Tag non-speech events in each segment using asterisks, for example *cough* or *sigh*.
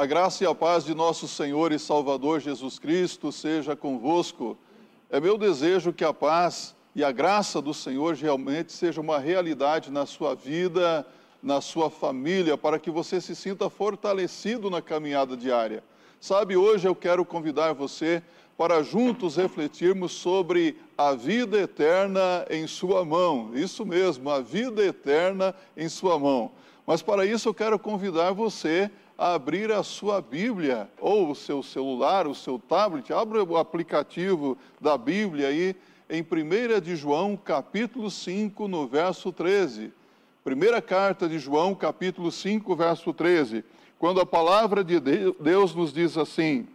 A graça e a paz de nosso Senhor e Salvador Jesus Cristo seja convosco. É meu desejo que a paz e a graça do Senhor realmente seja uma realidade na sua vida, na sua família, para que você se sinta fortalecido na caminhada diária. Sabe, hoje eu quero convidar você para juntos refletirmos sobre a vida eterna em Sua mão. Isso mesmo, a vida eterna em Sua mão. Mas para isso eu quero convidar você a abrir a sua Bíblia, ou o seu celular, o seu tablet, abra o aplicativo da Bíblia aí, em 1 de João, capítulo 5, no verso 13. Primeira carta de João, capítulo 5, verso 13. Quando a palavra de Deus nos diz assim: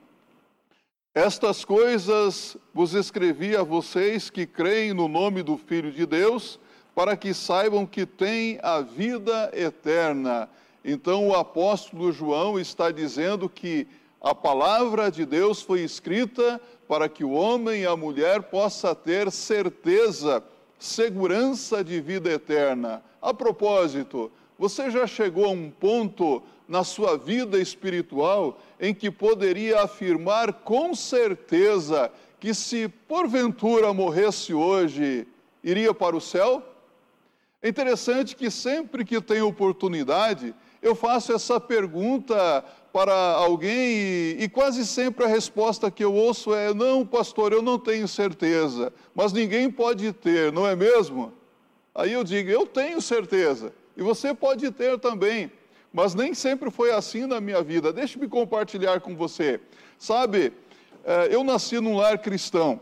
Estas coisas vos escrevi a vocês que creem no nome do Filho de Deus, para que saibam que têm a vida eterna então o apóstolo João está dizendo que a palavra de Deus foi escrita para que o homem e a mulher possa ter certeza, segurança de vida eterna. A propósito, você já chegou a um ponto na sua vida espiritual em que poderia afirmar com certeza que se porventura morresse hoje, iria para o céu? É interessante que sempre que tem oportunidade, eu faço essa pergunta para alguém e, e, quase sempre a resposta que eu ouço é: não, pastor, eu não tenho certeza, mas ninguém pode ter, não é mesmo? Aí eu digo: eu tenho certeza, e você pode ter também, mas nem sempre foi assim na minha vida. Deixe-me compartilhar com você. Sabe, eh, eu nasci num lar cristão.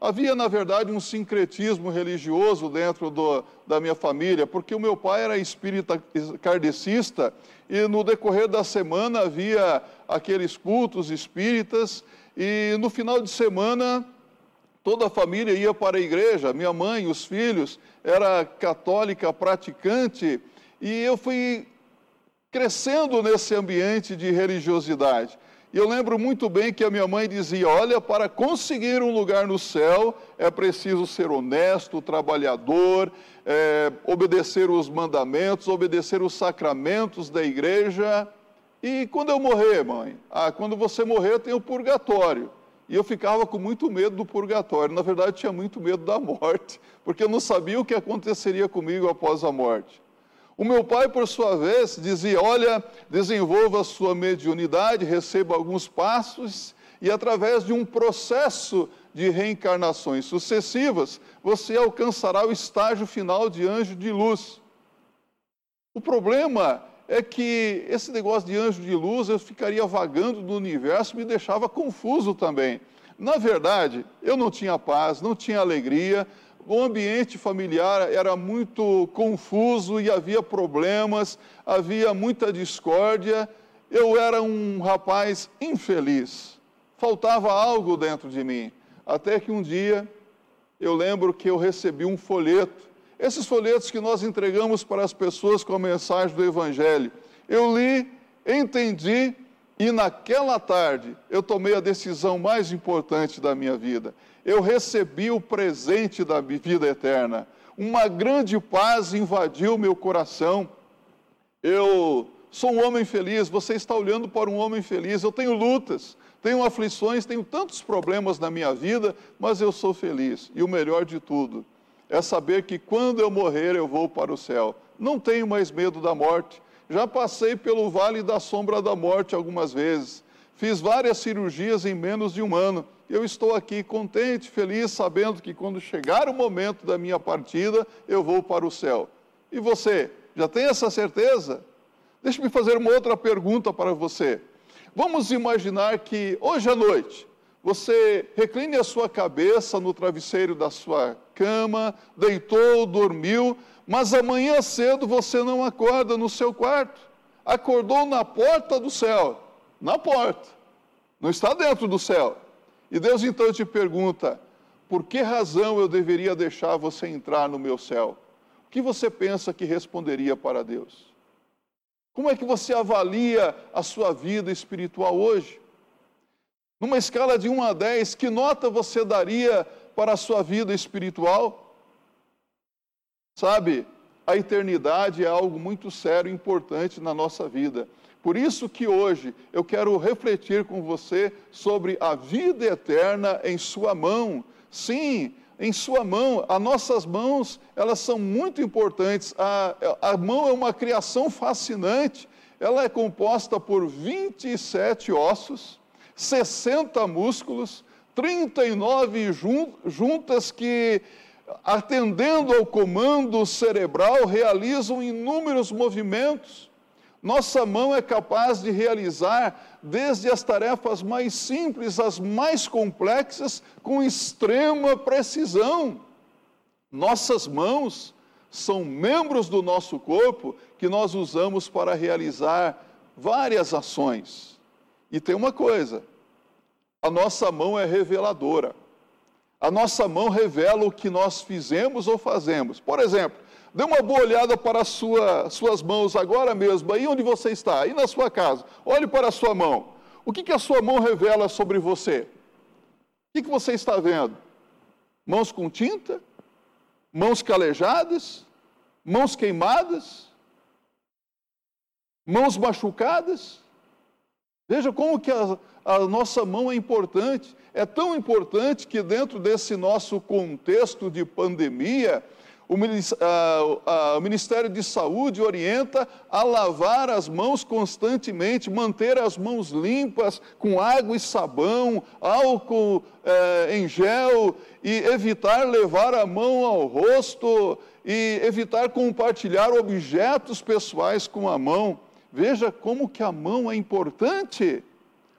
Havia, na verdade, um sincretismo religioso dentro do, da minha família, porque o meu pai era espírita kardecista e no decorrer da semana havia aqueles cultos espíritas e no final de semana toda a família ia para a igreja, minha mãe, os filhos, era católica praticante e eu fui crescendo nesse ambiente de religiosidade. E eu lembro muito bem que a minha mãe dizia: olha, para conseguir um lugar no céu é preciso ser honesto, trabalhador, é, obedecer os mandamentos, obedecer os sacramentos da igreja. E quando eu morrer, mãe? Ah, quando você morrer tem o purgatório. E eu ficava com muito medo do purgatório. Na verdade, tinha muito medo da morte, *laughs* porque eu não sabia o que aconteceria comigo após a morte. O meu pai, por sua vez, dizia: Olha, desenvolva a sua mediunidade, receba alguns passos, e através de um processo de reencarnações sucessivas, você alcançará o estágio final de anjo de luz. O problema é que esse negócio de anjo de luz eu ficaria vagando no universo, me deixava confuso também. Na verdade, eu não tinha paz, não tinha alegria, o ambiente familiar era muito confuso e havia problemas, havia muita discórdia. Eu era um rapaz infeliz, faltava algo dentro de mim. Até que um dia eu lembro que eu recebi um folheto, esses folhetos que nós entregamos para as pessoas com a mensagem do Evangelho. Eu li, entendi e naquela tarde eu tomei a decisão mais importante da minha vida eu recebi o presente da vida eterna. Uma grande paz invadiu meu coração. Eu sou um homem feliz, você está olhando para um homem feliz. Eu tenho lutas, tenho aflições, tenho tantos problemas na minha vida, mas eu sou feliz. E o melhor de tudo é saber que quando eu morrer eu vou para o céu. Não tenho mais medo da morte. Já passei pelo vale da sombra da morte algumas vezes. Fiz várias cirurgias em menos de um ano. Eu estou aqui contente, feliz, sabendo que quando chegar o momento da minha partida, eu vou para o céu. E você, já tem essa certeza? Deixe-me fazer uma outra pergunta para você. Vamos imaginar que hoje à noite você recline a sua cabeça no travesseiro da sua cama, deitou, dormiu, mas amanhã cedo você não acorda no seu quarto. Acordou na porta do céu na porta, não está dentro do céu. E Deus então te pergunta: por que razão eu deveria deixar você entrar no meu céu? O que você pensa que responderia para Deus? Como é que você avalia a sua vida espiritual hoje? Numa escala de 1 a 10, que nota você daria para a sua vida espiritual? Sabe, a eternidade é algo muito sério e importante na nossa vida Por isso que hoje eu quero refletir com você sobre a vida eterna em sua mão. Sim, em sua mão. As nossas mãos, elas são muito importantes. A, a mão é uma criação fascinante. Ela é composta por 27 ossos, 60 músculos, 39 juntas que, atendendo ao comando cerebral, realizam inúmeros movimentos. Nossa mão é capaz de realizar desde as tarefas mais simples às mais complexas com extrema precisão. Nossas mãos são membros do nosso corpo que nós usamos para realizar várias ações. E tem uma coisa: a nossa mão é reveladora. A nossa mão revela o que nós fizemos ou fazemos. Por exemplo, Dê uma boa olhada para as sua, suas mãos agora mesmo, aí onde você está, aí na sua casa. Olhe para a sua mão. O que, que a sua mão revela sobre você? O que, que você está vendo? Mãos com tinta? Mãos calejadas? Mãos queimadas? Mãos machucadas? Veja como que a, a nossa mão é importante. É tão importante que dentro desse nosso contexto de pandemia, o Ministério de Saúde orienta a lavar as mãos constantemente, manter as mãos limpas com água e sabão, álcool eh, em gel e evitar levar a mão ao rosto e evitar compartilhar objetos pessoais com a mão. Veja como que a mão é importante.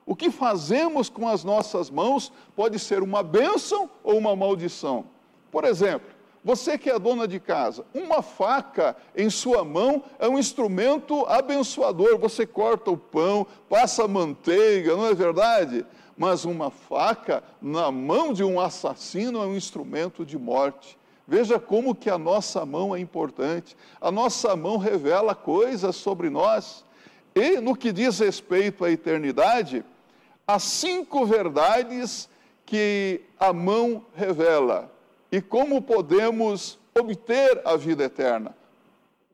O que fazemos com as nossas mãos pode ser uma bênção ou uma maldição. Por exemplo, você que é dona de casa, uma faca em sua mão é um instrumento abençoador. Você corta o pão, passa manteiga, não é verdade? Mas uma faca na mão de um assassino é um instrumento de morte. Veja como que a nossa mão é importante. A nossa mão revela coisas sobre nós. E no que diz respeito à eternidade, há cinco verdades que a mão revela e como podemos obter a vida eterna.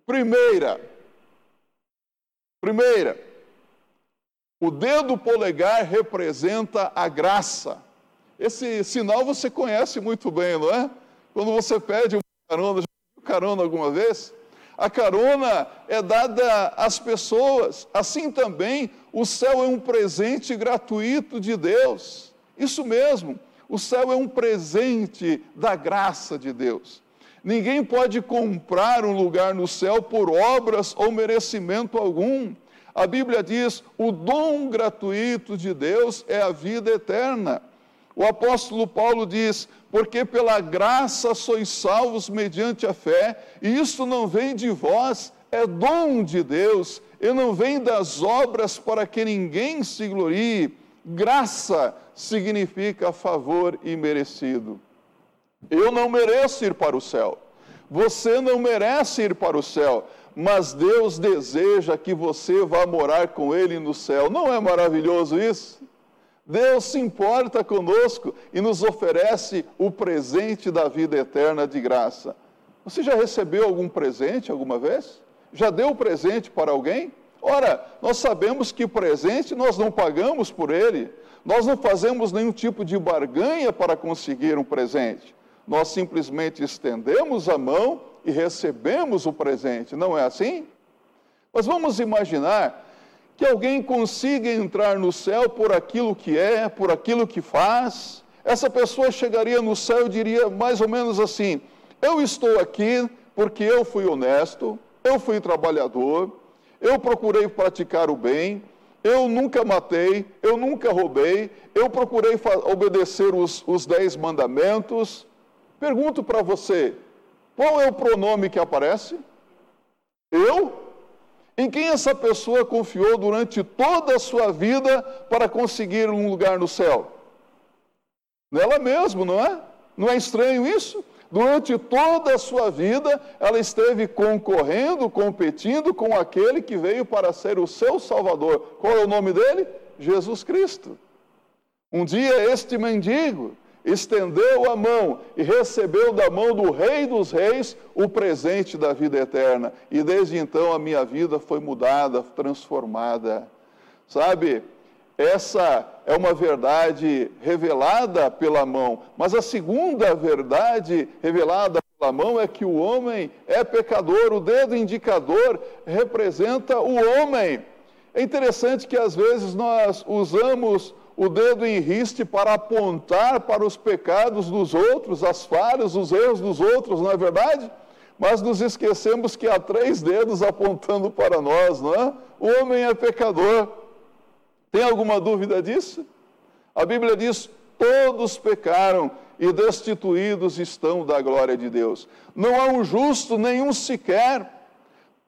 Primeira, primeira, o dedo polegar representa a graça. Esse sinal você conhece muito bem, não é? Quando você pede uma carona, já pediu carona alguma vez? A carona é dada às pessoas. Assim também, o céu é um presente gratuito de Deus. Isso mesmo. O céu é um presente da graça de Deus. Ninguém pode comprar um lugar no céu por obras ou merecimento algum. A Bíblia diz: o dom gratuito de Deus é a vida eterna. O apóstolo Paulo diz: porque pela graça sois salvos mediante a fé, e isso não vem de vós, é dom de Deus, e não vem das obras para que ninguém se glorie. Graça significa favor imerecido. Eu não mereço ir para o céu. Você não merece ir para o céu, mas Deus deseja que você vá morar com Ele no céu. Não é maravilhoso isso? Deus se importa conosco e nos oferece o presente da vida eterna de graça. Você já recebeu algum presente alguma vez? Já deu presente para alguém? Ora, nós sabemos que presente nós não pagamos por ele, nós não fazemos nenhum tipo de barganha para conseguir um presente. Nós simplesmente estendemos a mão e recebemos o presente, não é assim? Mas vamos imaginar que alguém consiga entrar no céu por aquilo que é, por aquilo que faz. Essa pessoa chegaria no céu e diria mais ou menos assim: Eu estou aqui porque eu fui honesto, eu fui trabalhador, eu procurei praticar o bem, eu nunca matei, eu nunca roubei, eu procurei obedecer os, os dez mandamentos. Pergunto para você: qual é o pronome que aparece? Eu? Em quem essa pessoa confiou durante toda a sua vida para conseguir um lugar no céu? Nela mesmo, não é? Não é estranho isso? Durante toda a sua vida, ela esteve concorrendo, competindo com aquele que veio para ser o seu Salvador. Qual é o nome dele? Jesus Cristo. Um dia, este mendigo, estendeu a mão e recebeu da mão do Rei dos Reis o presente da vida eterna. E desde então a minha vida foi mudada, transformada. Sabe, essa é uma verdade revelada pela mão, mas a segunda verdade revelada pela mão é que o homem é pecador, o dedo indicador representa o homem. É interessante que às vezes nós usamos o dedo em riste para apontar para os pecados dos outros, as falhas, os erros dos outros, não é verdade? Mas nos esquecemos que há três dedos apontando para nós, não é? O homem é pecador. Tem alguma dúvida disso? A Bíblia diz: todos pecaram e destituídos estão da glória de Deus. Não há um justo, nenhum sequer.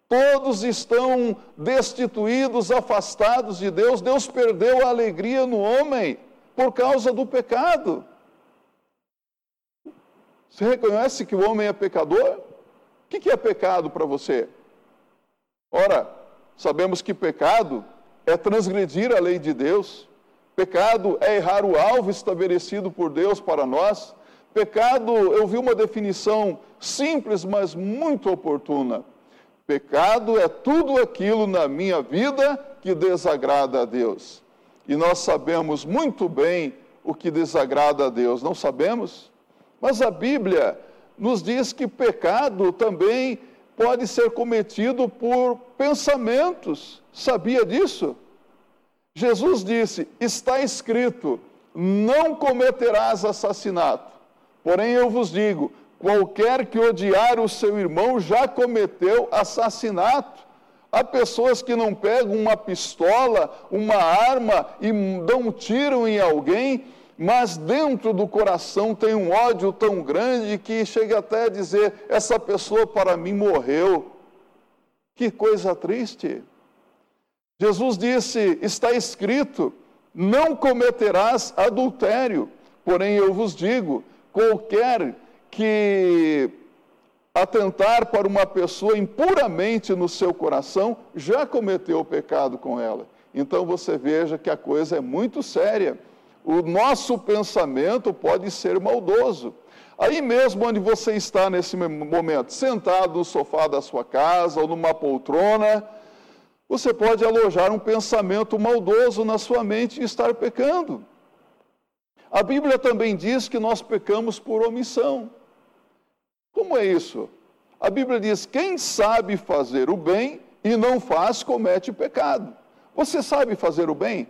Todos estão destituídos, afastados de Deus. Deus perdeu a alegria no homem por causa do pecado. Você reconhece que o homem é pecador? O que é pecado para você? Ora, sabemos que pecado é transgredir a lei de Deus. Pecado é errar o alvo estabelecido por Deus para nós. Pecado, eu vi uma definição simples, mas muito oportuna. Pecado é tudo aquilo na minha vida que desagrada a Deus. E nós sabemos muito bem o que desagrada a Deus, não sabemos? Mas a Bíblia nos diz que pecado também pode ser cometido por pensamentos. Sabia disso? Jesus disse: Está escrito, não cometerás assassinato. Porém, eu vos digo: Qualquer que odiar o seu irmão já cometeu assassinato. Há pessoas que não pegam uma pistola, uma arma e dão um tiro em alguém, mas dentro do coração tem um ódio tão grande que chega até a dizer: essa pessoa para mim morreu. Que coisa triste. Jesus disse: está escrito, não cometerás adultério. Porém, eu vos digo: qualquer que atentar para uma pessoa impuramente no seu coração já cometeu o pecado com ela. Então você veja que a coisa é muito séria. O nosso pensamento pode ser maldoso. Aí mesmo onde você está nesse momento, sentado no sofá da sua casa ou numa poltrona, você pode alojar um pensamento maldoso na sua mente e estar pecando. A Bíblia também diz que nós pecamos por omissão. Como é isso? A Bíblia diz: quem sabe fazer o bem e não faz, comete pecado. Você sabe fazer o bem?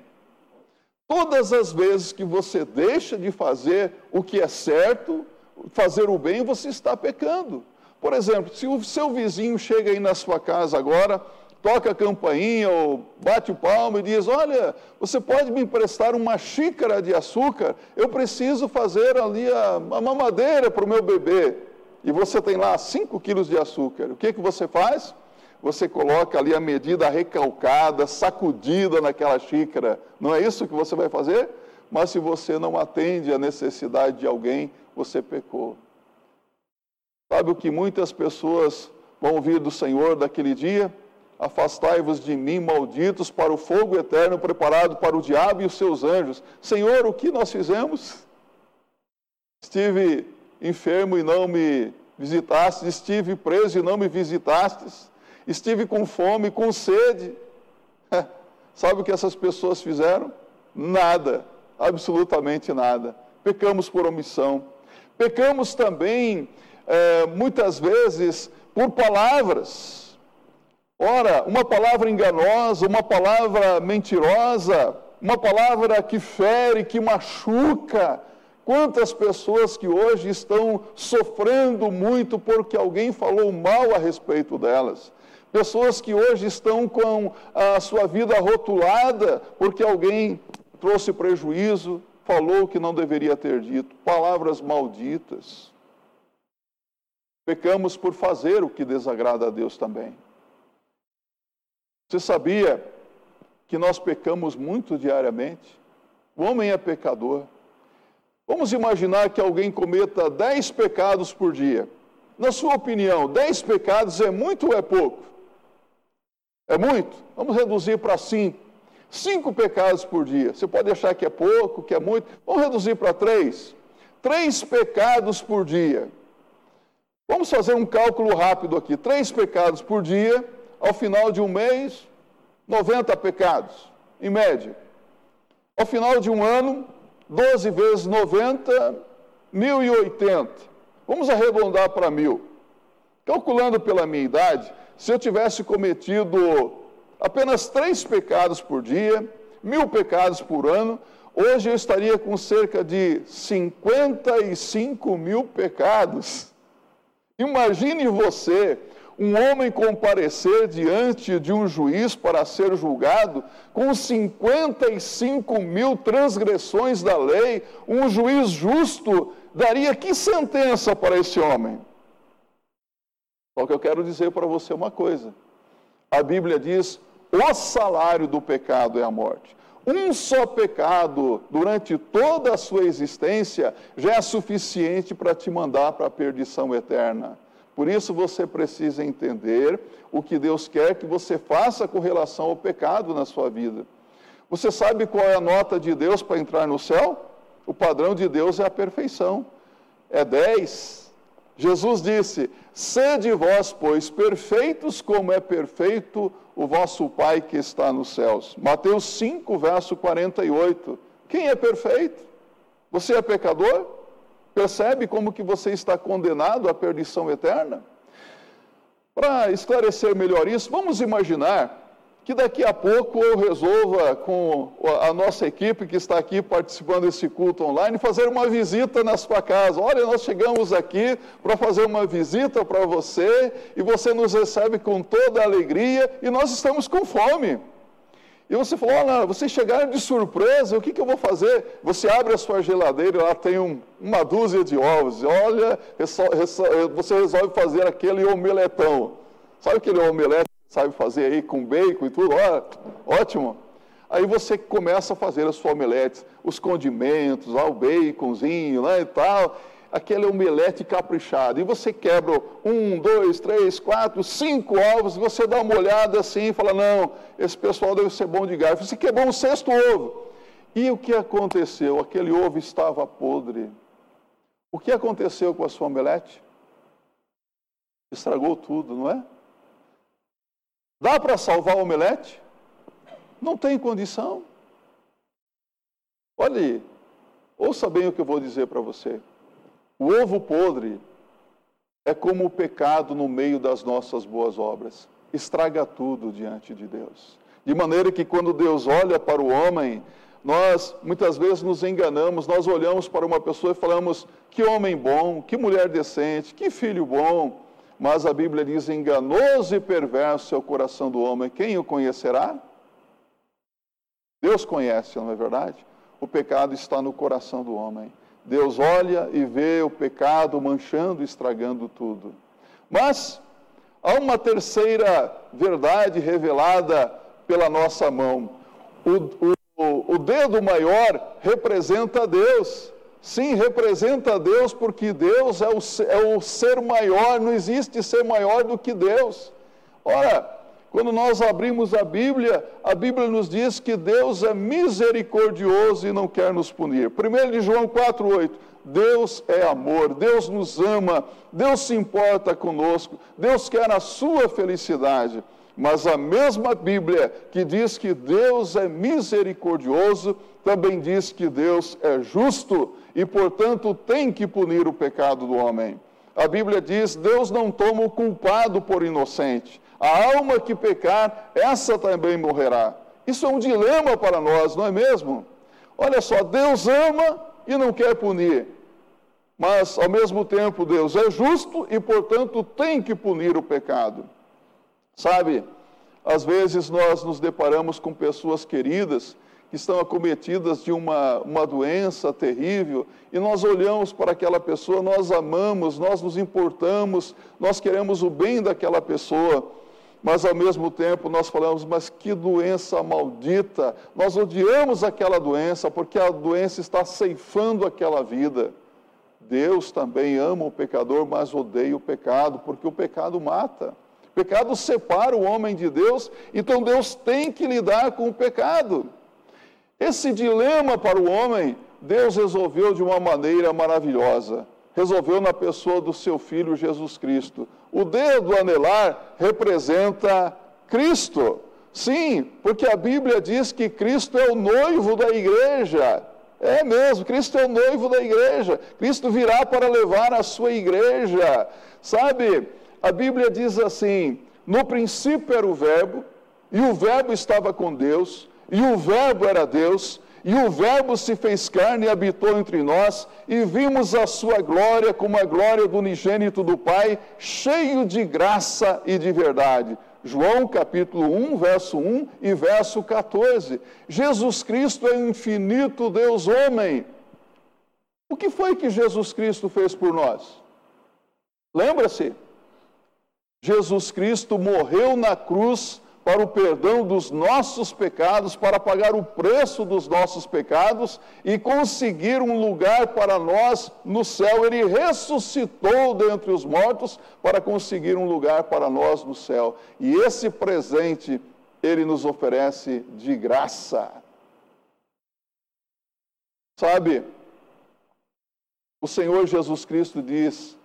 Todas as vezes que você deixa de fazer o que é certo, fazer o bem, você está pecando. Por exemplo, se o seu vizinho chega aí na sua casa agora, toca a campainha ou bate o palmo e diz: Olha, você pode me emprestar uma xícara de açúcar? Eu preciso fazer ali a, a mamadeira para o meu bebê e você tem lá 5 quilos de açúcar, o que, que você faz? Você coloca ali a medida recalcada, sacudida naquela xícara. Não é isso que você vai fazer? Mas se você não atende à necessidade de alguém, você pecou. Sabe o que muitas pessoas vão ouvir do Senhor daquele dia? Afastai-vos de mim, malditos, para o fogo eterno preparado para o diabo e os seus anjos. Senhor, o que nós fizemos? Estive enfermo e não me visitastes, estive preso e não me visitastes, estive com fome, com sede. *laughs* Sabe o que essas pessoas fizeram? Nada, absolutamente nada. Pecamos por omissão. Pecamos também, é, muitas vezes, por palavras. Ora, uma palavra enganosa, uma palavra mentirosa, uma palavra que fere, que machuca, Quantas pessoas que hoje estão sofrendo muito porque alguém falou mal a respeito delas. Pessoas que hoje estão com a sua vida rotulada porque alguém trouxe prejuízo, falou o que não deveria ter dito, palavras malditas. Pecamos por fazer o que desagrada a Deus também. Você sabia que nós pecamos muito diariamente? O homem é pecador. Vamos imaginar que alguém cometa dez pecados por dia. Na sua opinião, dez pecados é muito ou é pouco? É muito? Vamos reduzir para cinco. Cinco pecados por dia. Você pode achar que é pouco, que é muito. Vamos reduzir para três. três pecados por dia. Vamos fazer um cálculo rápido aqui: três pecados por dia, ao final de um mês, 90 pecados, em média. Ao final de um ano, 12 vezes 90, 1080. Vamos arredondar para mil. Calculando pela minha idade, se eu tivesse cometido apenas três pecados por dia, mil pecados por ano, hoje eu estaria com cerca de 55 mil pecados. Imagine você, um homem comparecer diante de um juiz para ser julgado com 55 mil transgressões da lei, um juiz justo daria que sentença para esse homem? Só que eu quero dizer para você uma coisa. A Bíblia diz: o salário do pecado é a morte. Um só pecado durante toda a sua existência já é suficiente para te mandar para a perdição eterna. Por isso você precisa entender o que Deus quer que você faça com relação ao pecado na sua vida. Você sabe qual é a nota de Deus para entrar no céu? O padrão de Deus é a perfeição. É 10. Jesus disse: Sede vós, pois, perfeitos como é perfeito o vosso Pai que está nos céus. Mateus 5, verso 48. Quem é perfeito? Você é pecador? Percebe como que você está condenado à perdição eterna? Para esclarecer melhor isso, vamos imaginar que daqui a pouco eu resolva, com a nossa equipe que está aqui participando desse culto online, fazer uma visita na sua casa. Olha, nós chegamos aqui para fazer uma visita para você e você nos recebe com toda alegria e nós estamos com fome. E você falou, olha, vocês chegaram de surpresa, o que, que eu vou fazer? Você abre a sua geladeira e lá tem um, uma dúzia de ovos. Olha, você resolve fazer aquele omeletão. Sabe aquele omelete sabe fazer aí com bacon e tudo, ó, ótimo. Aí você começa a fazer as suas omeletes, os condimentos, ó, o baconzinho né, e tal, aquele omelete caprichado. E você quebra um, dois, três, quatro, cinco ovos, você dá uma olhada assim e fala, não, esse pessoal deve ser bom de garfo. Você quebrou um sexto ovo. E o que aconteceu? Aquele ovo estava podre. O que aconteceu com a sua omelete? Estragou tudo, não é? Dá para salvar o omelete? Não tem condição. Olhe, ouça bem o que eu vou dizer para você. O ovo podre é como o pecado no meio das nossas boas obras. Estraga tudo diante de Deus. De maneira que quando Deus olha para o homem, nós muitas vezes nos enganamos, nós olhamos para uma pessoa e falamos: que homem bom, que mulher decente, que filho bom, mas a Bíblia diz: enganoso e perverso é o coração do homem, quem o conhecerá? Deus conhece, não é verdade? O pecado está no coração do homem. Deus olha e vê o pecado manchando, e estragando tudo. Mas há uma terceira verdade revelada pela nossa mão. O, o, o dedo maior representa Deus. Sim, representa Deus, porque Deus é o, é o ser maior, não existe ser maior do que Deus. Ora, quando nós abrimos a Bíblia, a Bíblia nos diz que Deus é misericordioso e não quer nos punir. 1 de João 4,8. Deus é amor, Deus nos ama, Deus se importa conosco, Deus quer a sua felicidade. Mas a mesma Bíblia que diz que Deus é misericordioso, também diz que Deus é justo e, portanto, tem que punir o pecado do homem. A Bíblia diz: Deus não toma o culpado por inocente. A alma que pecar, essa também morrerá. Isso é um dilema para nós, não é mesmo? Olha só, Deus ama e não quer punir. Mas, ao mesmo tempo, Deus é justo e, portanto, tem que punir o pecado. Sabe, às vezes nós nos deparamos com pessoas queridas que estão acometidas de uma, uma doença terrível, e nós olhamos para aquela pessoa, nós amamos, nós nos importamos, nós queremos o bem daquela pessoa, mas ao mesmo tempo nós falamos, mas que doença maldita, nós odiamos aquela doença, porque a doença está ceifando aquela vida. Deus também ama o pecador, mas odeia o pecado, porque o pecado mata. Pecado separa o homem de Deus, então Deus tem que lidar com o pecado. Esse dilema para o homem Deus resolveu de uma maneira maravilhosa. Resolveu na pessoa do seu filho Jesus Cristo. O dedo anelar representa Cristo. Sim, porque a Bíblia diz que Cristo é o noivo da igreja. É mesmo, Cristo é o noivo da igreja. Cristo virá para levar a sua igreja. Sabe, a Bíblia diz assim: no princípio era o Verbo, e o Verbo estava com Deus, e o Verbo era Deus, e o Verbo se fez carne e habitou entre nós, e vimos a sua glória como a glória do unigênito do Pai, cheio de graça e de verdade. João capítulo 1, verso 1 e verso 14. Jesus Cristo é infinito Deus homem. O que foi que Jesus Cristo fez por nós? Lembra-se? Jesus Cristo morreu na cruz para o perdão dos nossos pecados, para pagar o preço dos nossos pecados e conseguir um lugar para nós no céu. Ele ressuscitou dentre os mortos para conseguir um lugar para nós no céu. E esse presente ele nos oferece de graça. Sabe, o Senhor Jesus Cristo diz: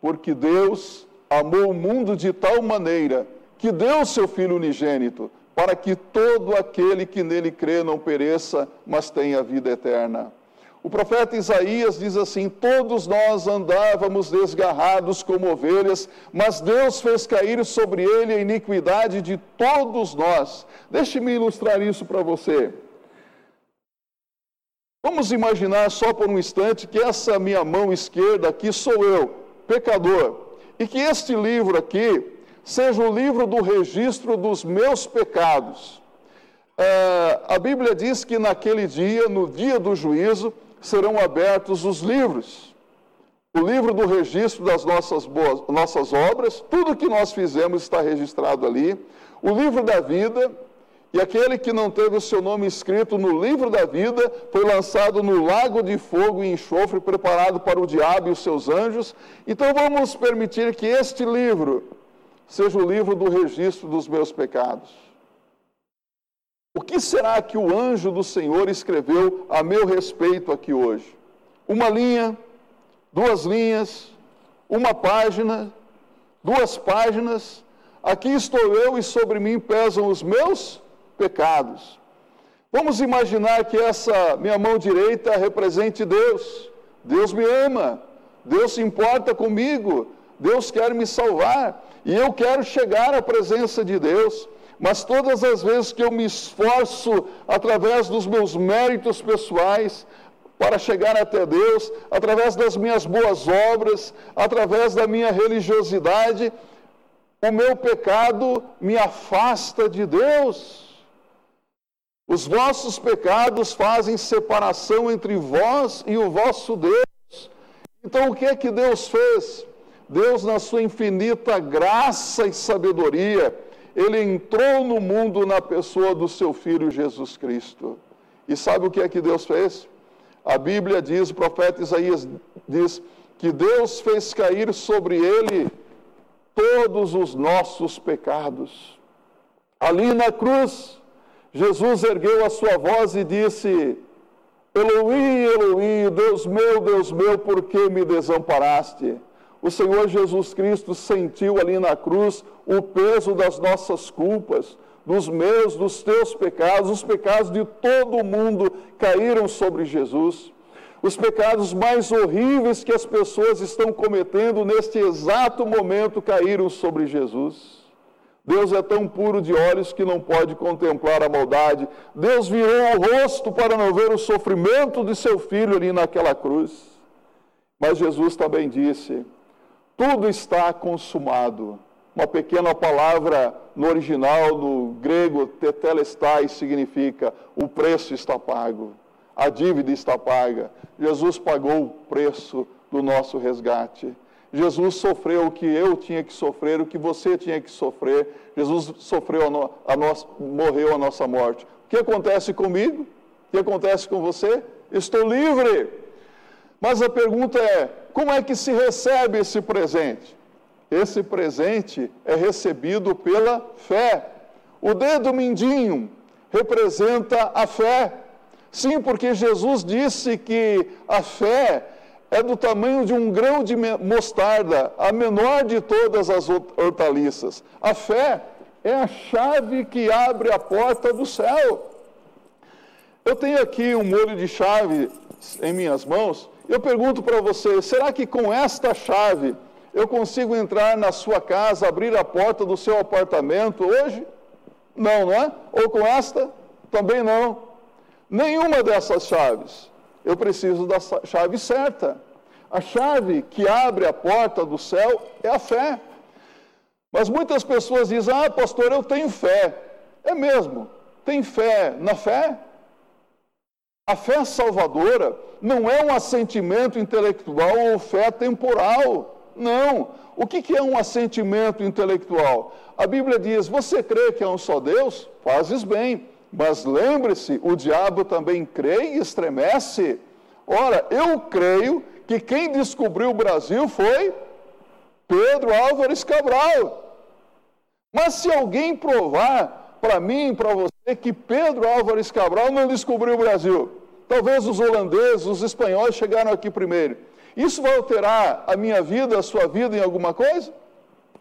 porque Deus amou o mundo de tal maneira que deu seu Filho unigênito, para que todo aquele que nele crê não pereça, mas tenha vida eterna. O profeta Isaías diz assim: Todos nós andávamos desgarrados como ovelhas, mas Deus fez cair sobre ele a iniquidade de todos nós. Deixe-me ilustrar isso para você. Vamos imaginar só por um instante que essa minha mão esquerda aqui sou eu, pecador, e que este livro aqui seja o livro do registro dos meus pecados. É, a Bíblia diz que naquele dia, no dia do juízo, serão abertos os livros. O livro do registro das nossas, boas, nossas obras, tudo que nós fizemos está registrado ali. O livro da vida, e aquele que não teve o seu nome escrito no livro da vida foi lançado no lago de fogo e enxofre preparado para o diabo e os seus anjos. Então vamos permitir que este livro seja o livro do registro dos meus pecados. O que será que o anjo do Senhor escreveu a meu respeito aqui hoje? Uma linha, duas linhas, uma página, duas páginas. Aqui estou eu e sobre mim pesam os meus pecados. Vamos imaginar que essa minha mão direita represente Deus. Deus me ama, Deus se importa comigo, Deus quer me salvar e eu quero chegar à presença de Deus. Mas todas as vezes que eu me esforço através dos meus méritos pessoais para chegar até Deus, através das minhas boas obras, através da minha religiosidade, o meu pecado me afasta de Deus. Os vossos pecados fazem separação entre vós e o vosso Deus. Então, o que é que Deus fez? Deus, na sua infinita graça e sabedoria, ele entrou no mundo na pessoa do seu filho Jesus Cristo. E sabe o que é que Deus fez? A Bíblia diz, o profeta Isaías diz, que Deus fez cair sobre ele todos os nossos pecados. Ali na cruz, Jesus ergueu a sua voz e disse: Eloí, Eloí, Deus meu, Deus meu, por que me desamparaste? O Senhor Jesus Cristo sentiu ali na cruz o peso das nossas culpas, dos meus, dos teus pecados, os pecados de todo o mundo caíram sobre Jesus. Os pecados mais horríveis que as pessoas estão cometendo neste exato momento caíram sobre Jesus. Deus é tão puro de olhos que não pode contemplar a maldade. Deus virou o rosto para não ver o sofrimento de seu filho ali naquela cruz. Mas Jesus também disse: tudo está consumado. Uma pequena palavra no original, no grego, tetelestai, significa o preço está pago, a dívida está paga. Jesus pagou o preço do nosso resgate. Jesus sofreu o que eu tinha que sofrer, o que você tinha que sofrer. Jesus sofreu a, no, a nossa, morreu a nossa morte. O que acontece comigo? O que acontece com você? Estou livre. Mas a pergunta é: como é que se recebe esse presente? Esse presente é recebido pela fé. O dedo mindinho representa a fé. Sim, porque Jesus disse que a fé é do tamanho de um grão de mostarda, a menor de todas as hortaliças. A fé é a chave que abre a porta do céu. Eu tenho aqui um molho de chave em minhas mãos. Eu pergunto para você: será que com esta chave eu consigo entrar na sua casa, abrir a porta do seu apartamento hoje? Não, não é? Ou com esta? Também não. Nenhuma dessas chaves. Eu preciso da chave certa. A chave que abre a porta do céu é a fé. Mas muitas pessoas dizem: Ah, pastor, eu tenho fé. É mesmo. Tem fé na fé? A fé salvadora não é um assentimento intelectual ou fé temporal. Não. O que é um assentimento intelectual? A Bíblia diz: Você crê que é um só Deus? Fazes bem. Mas lembre-se, o diabo também crê e estremece. Ora, eu creio que quem descobriu o Brasil foi Pedro Álvares Cabral. Mas se alguém provar para mim para você que Pedro Álvares Cabral não descobriu o Brasil, talvez os holandeses, os espanhóis chegaram aqui primeiro. Isso vai alterar a minha vida, a sua vida em alguma coisa?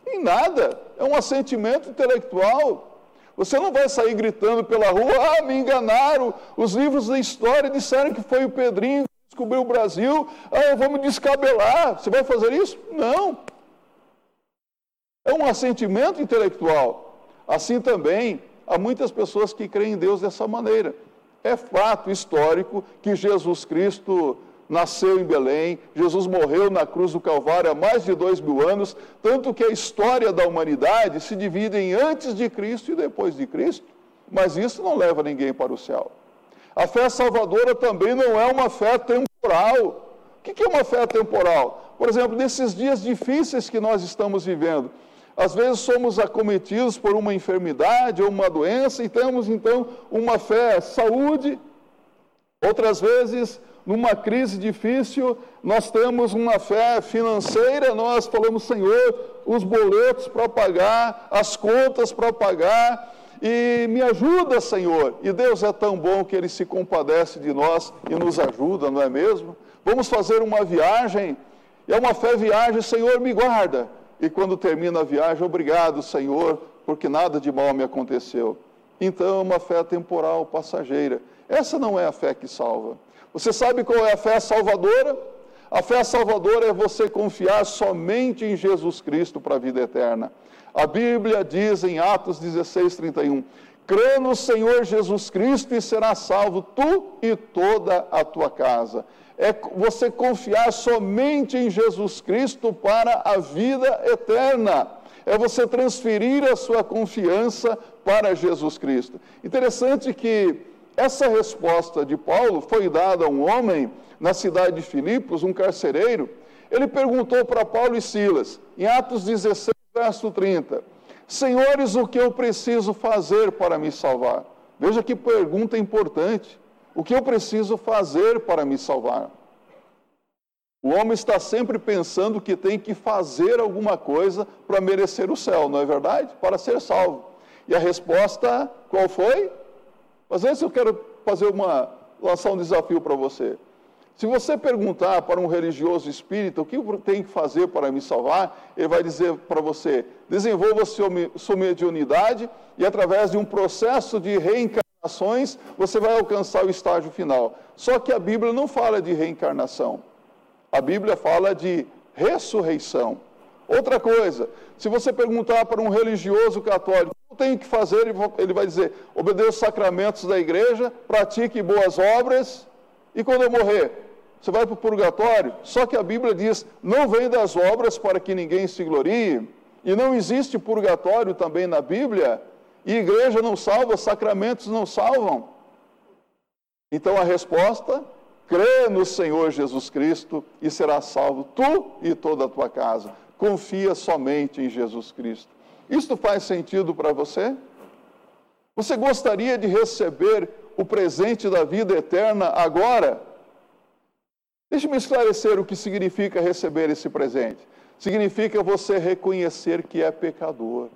Em nada. É um assentimento intelectual. Você não vai sair gritando pela rua, ah, me enganaram, os livros da história disseram que foi o Pedrinho que descobriu o Brasil, ah, vamos descabelar. Você vai fazer isso? Não. É um assentimento intelectual. Assim também, há muitas pessoas que creem em Deus dessa maneira. É fato histórico que Jesus Cristo nasceu em Belém, Jesus morreu na cruz do Calvário há mais de dois mil anos, tanto que a história da humanidade se divide em antes de Cristo e depois de Cristo, mas isso não leva ninguém para o céu. A fé salvadora também não é uma fé temporal. O que é uma fé temporal? Por exemplo, nesses dias difíceis que nós estamos vivendo, às vezes somos acometidos por uma enfermidade ou uma doença e temos então uma fé saúde, outras vezes numa crise difícil, nós temos uma fé financeira, nós falamos, Senhor, os boletos para pagar, as contas para pagar, e me ajuda, Senhor. E Deus é tão bom que Ele se compadece de nós e nos ajuda, não é mesmo? Vamos fazer uma viagem, é uma fé viagem, Senhor, me guarda. E quando termina a viagem, obrigado, Senhor, porque nada de mal me aconteceu. Então, é uma fé temporal, passageira. Essa não é a fé que salva. Você sabe qual é a fé salvadora? A fé salvadora é você confiar somente em Jesus Cristo para a vida eterna. A Bíblia diz em Atos 16, 31, crê no Senhor Jesus Cristo e será salvo tu e toda a tua casa. É você confiar somente em Jesus Cristo para a vida eterna. É você transferir a sua confiança para Jesus Cristo. Interessante que essa resposta de Paulo foi dada a um homem na cidade de Filipos, um carcereiro. Ele perguntou para Paulo e Silas, em Atos 16, verso 30, Senhores, o que eu preciso fazer para me salvar? Veja que pergunta importante. O que eu preciso fazer para me salvar? O homem está sempre pensando que tem que fazer alguma coisa para merecer o céu, não é verdade? Para ser salvo. E a resposta qual foi? Às vezes eu quero fazer uma, lançar um desafio para você. Se você perguntar para um religioso espírita o que tenho que fazer para me salvar, ele vai dizer para você: desenvolva sua mediunidade e através de um processo de reencarnações você vai alcançar o estágio final. Só que a Bíblia não fala de reencarnação. A Bíblia fala de ressurreição. Outra coisa, se você perguntar para um religioso católico, tenho que fazer? Ele vai dizer: obedeça os sacramentos da igreja, pratique boas obras, e quando eu morrer, você vai para o purgatório? Só que a Bíblia diz: não vem das obras para que ninguém se glorie, e não existe purgatório também na Bíblia, e igreja não salva, sacramentos não salvam. Então a resposta crê no Senhor Jesus Cristo e será salvo tu e toda a tua casa confia somente em Jesus Cristo. Isto faz sentido para você? Você gostaria de receber o presente da vida eterna agora? Deixe-me esclarecer o que significa receber esse presente. Significa você reconhecer que é pecador,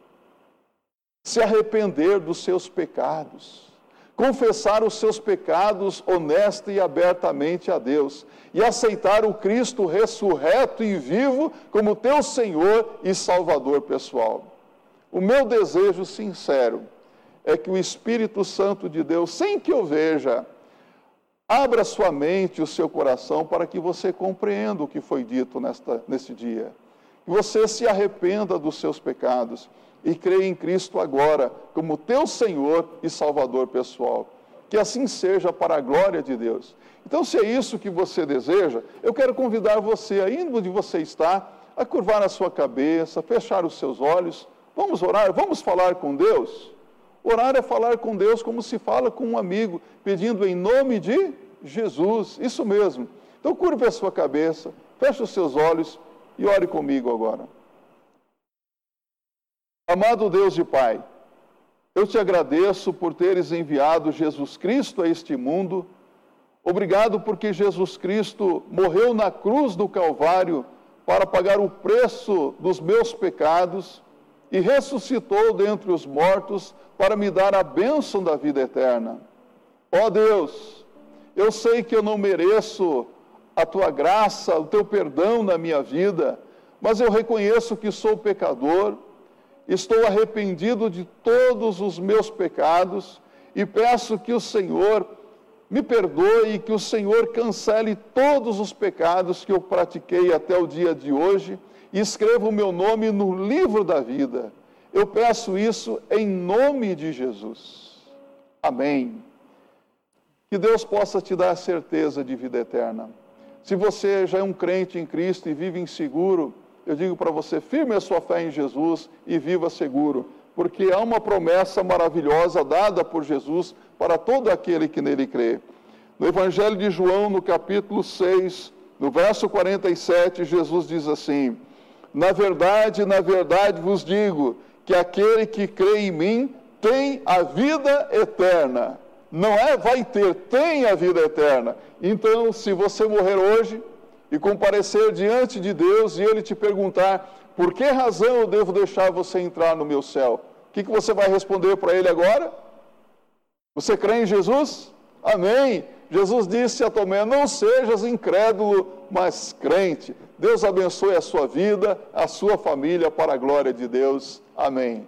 se arrepender dos seus pecados, confessar os seus pecados honesta e abertamente a Deus e aceitar o Cristo ressurreto e vivo como teu Senhor e Salvador pessoal. O meu desejo sincero é que o Espírito Santo de Deus, sem que eu veja, abra sua mente e o seu coração para que você compreenda o que foi dito nesta, neste dia. Que você se arrependa dos seus pecados e creia em Cristo agora como teu Senhor e Salvador pessoal. Que assim seja para a glória de Deus. Então, se é isso que você deseja, eu quero convidar você, ainda onde você está, a curvar a sua cabeça, fechar os seus olhos. Vamos orar, vamos falar com Deus. Orar é falar com Deus como se fala com um amigo, pedindo em nome de Jesus. Isso mesmo. Então, curve a sua cabeça, feche os seus olhos e ore comigo agora. Amado Deus e Pai, eu te agradeço por teres enviado Jesus Cristo a este mundo. Obrigado porque Jesus Cristo morreu na cruz do Calvário para pagar o preço dos meus pecados e ressuscitou dentre os mortos para me dar a bênção da vida eterna. Ó Deus, eu sei que eu não mereço a tua graça, o teu perdão na minha vida, mas eu reconheço que sou pecador estou arrependido de todos os meus pecados e peço que o Senhor me perdoe e que o Senhor cancele todos os pecados que eu pratiquei até o dia de hoje e escreva o meu nome no livro da vida. Eu peço isso em nome de Jesus. Amém. Que Deus possa te dar a certeza de vida eterna. Se você já é um crente em Cristo e vive inseguro, eu digo para você, firme a sua fé em Jesus e viva seguro, porque há uma promessa maravilhosa dada por Jesus para todo aquele que nele crê. No Evangelho de João, no capítulo 6, no verso 47, Jesus diz assim: Na verdade, na verdade vos digo que aquele que crê em mim tem a vida eterna. Não é vai ter, tem a vida eterna. Então, se você morrer hoje, e comparecer diante de Deus e ele te perguntar: por que razão eu devo deixar você entrar no meu céu? O que, que você vai responder para ele agora? Você crê em Jesus? Amém. Jesus disse a Tomé: Não sejas incrédulo, mas crente. Deus abençoe a sua vida, a sua família, para a glória de Deus. Amém.